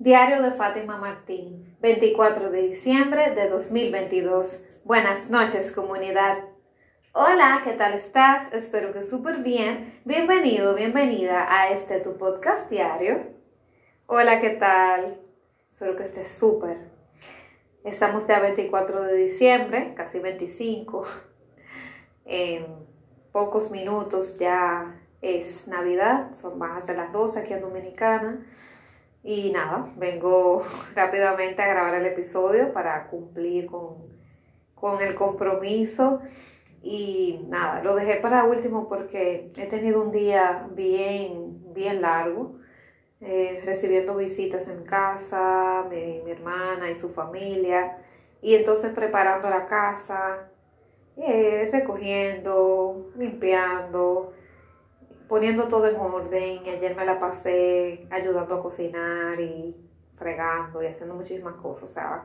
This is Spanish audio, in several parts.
Diario de Fátima Martín, 24 de diciembre de 2022. Buenas noches, comunidad. Hola, ¿qué tal estás? Espero que súper bien. Bienvenido, bienvenida a este tu podcast diario. Hola, ¿qué tal? Espero que estés súper. Estamos ya 24 de diciembre, casi 25. En pocos minutos ya es Navidad, son más de las 12 aquí en Dominicana. Y nada, vengo rápidamente a grabar el episodio para cumplir con, el compromiso. Y nada, lo dejé para último porque he tenido un día bien, bien largo, eh, recibiendo visitas en casa, mi, mi, hermana y su familia, y entonces preparando la casa, eh, recogiendo, limpiando, poniendo todo en orden. Ayer me la pasé ayudando a cocinar y fregando y haciendo muchísimas cosas. O sea,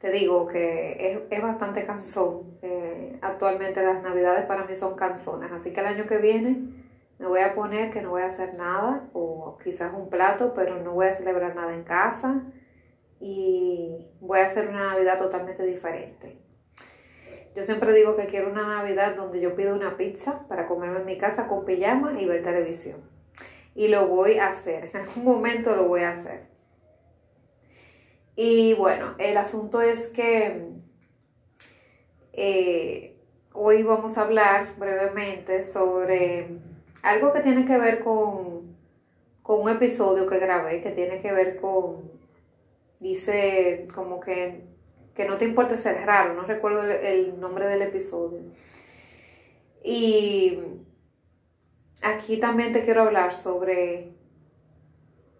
te digo que es, bastante cansón. Eh, actualmente las navidades para mí son canzones. Así que el año que viene me voy a poner que no voy a hacer nada o quizás un plato, pero no voy a celebrar nada en casa y voy a hacer una Navidad totalmente diferente. Yo siempre digo que quiero una Navidad donde yo pido una pizza para comerme en mi casa con pijama y ver televisión. Y lo voy a hacer, en algún momento lo voy a hacer. Y bueno, el asunto es que eh, hoy vamos a hablar brevemente sobre algo que tiene que ver con, con un episodio que grabé, que tiene que ver con, dice como que que no te importe ser raro, no recuerdo el, nombre del episodio. Y aquí también te quiero hablar sobre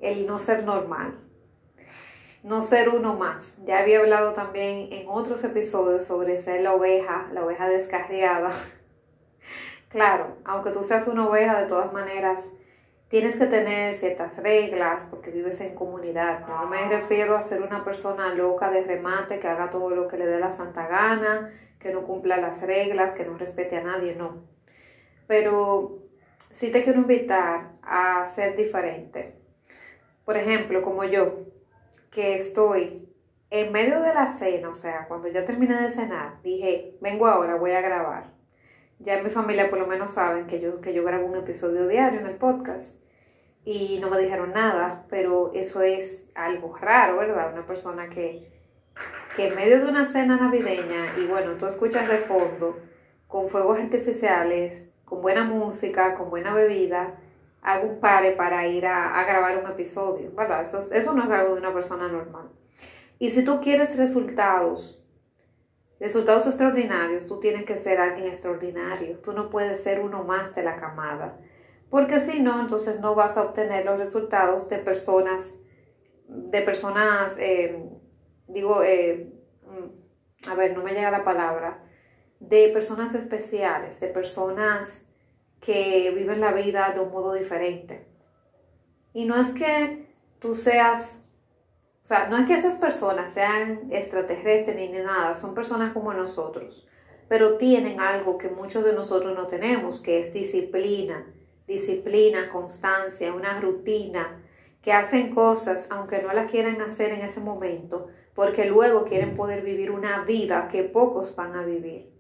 el no ser normal, no ser uno más. Ya había hablado también en otros episodios sobre ser la oveja, la oveja descarriada. claro, aunque tú seas una oveja, de todas maneras, tienes que tener ciertas reglas porque vives en comunidad. No me refiero a ser una persona loca de remate que haga todo lo que le dé la santa gana, que no cumpla las reglas, que no respete a nadie, no. Pero sí te quiero invitar a ser diferente. Por ejemplo, como yo, que estoy en medio de la cena, o sea, cuando ya terminé de cenar, dije, vengo ahora, voy a grabar ya mi familia por lo menos saben que yo, que yo grabo un episodio diario en el podcast y no me dijeron nada, pero eso es algo raro, ¿verdad? Una persona que, que en medio de una cena navideña y bueno, tú escuchas de fondo con fuegos artificiales, con buena música, con buena bebida, hago un pare para ir a, a grabar un episodio, ¿verdad? Eso, eso no es algo de una persona normal. Y si tú quieres resultados resultados extraordinarios, tú tienes que ser alguien extraordinario. Tú no puedes ser uno más de la camada. Porque si no, entonces no vas a obtener los resultados de personas, de personas, eh, digo, eh, mm, a ver, no me llega la palabra, de personas especiales, de personas que viven la vida de un modo diferente. Y no es que tú seas o sea, no es que esas personas sean extraterrestres ni nada, son personas como nosotros, pero tienen algo que muchos de nosotros no tenemos, que es disciplina, disciplina, constancia, una rutina, que hacen cosas aunque no las quieran hacer en ese momento, porque luego quieren poder vivir una vida que pocos van a vivir.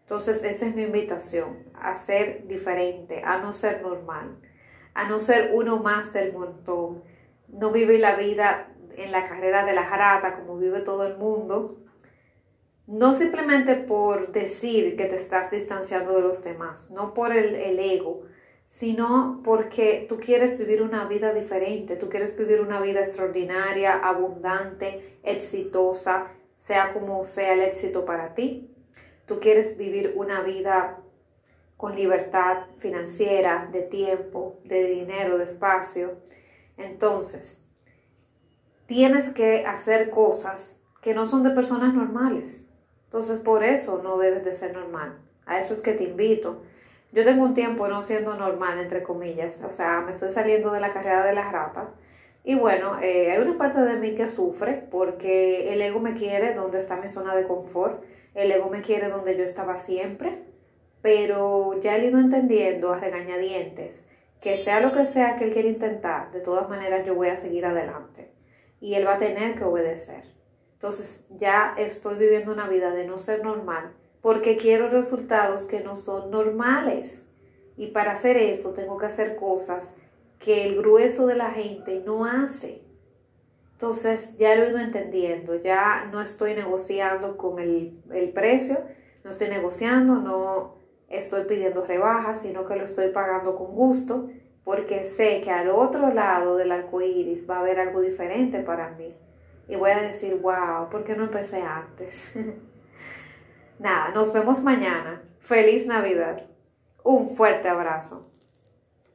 Entonces, esa es mi invitación, a ser diferente, a no ser normal, a no ser uno más del montón, no vivir la vida en la carrera de la jarata, como vive todo el mundo, no simplemente por decir que te estás distanciando de los demás, no por el, ego, sino porque tú quieres vivir una vida diferente, tú quieres vivir una vida extraordinaria, abundante, exitosa, sea como sea el éxito para ti. Tú quieres vivir una vida con libertad financiera, de tiempo, de dinero, de espacio. Entonces, tienes que hacer cosas que no son de personas normales. Entonces, por eso no debes de ser normal. A eso es que te invito. Yo tengo un tiempo no siendo normal, entre comillas. O sea, me estoy saliendo de la carrera de las ratas. Y bueno, eh, hay una parte de mí que sufre porque el ego me quiere donde está mi zona de confort. El ego me quiere donde yo estaba siempre. Pero ya he ido entendiendo a regañadientes que sea lo que sea que él quiera intentar, de todas maneras yo voy a seguir adelante y él va a tener que obedecer. Entonces ya estoy viviendo una vida de no ser normal porque quiero resultados que no son normales. Y para hacer eso tengo que hacer cosas que el grueso de la gente no hace. Entonces ya lo he ido entendiendo, ya no estoy negociando con el, el precio, no estoy negociando, no estoy pidiendo rebajas, sino que lo estoy pagando con gusto, porque sé que al otro lado del arco iris va a haber algo diferente para mí. Y voy a decir, wow, ¿por qué no empecé antes? Nada, nos vemos mañana. Feliz Navidad. Un fuerte abrazo.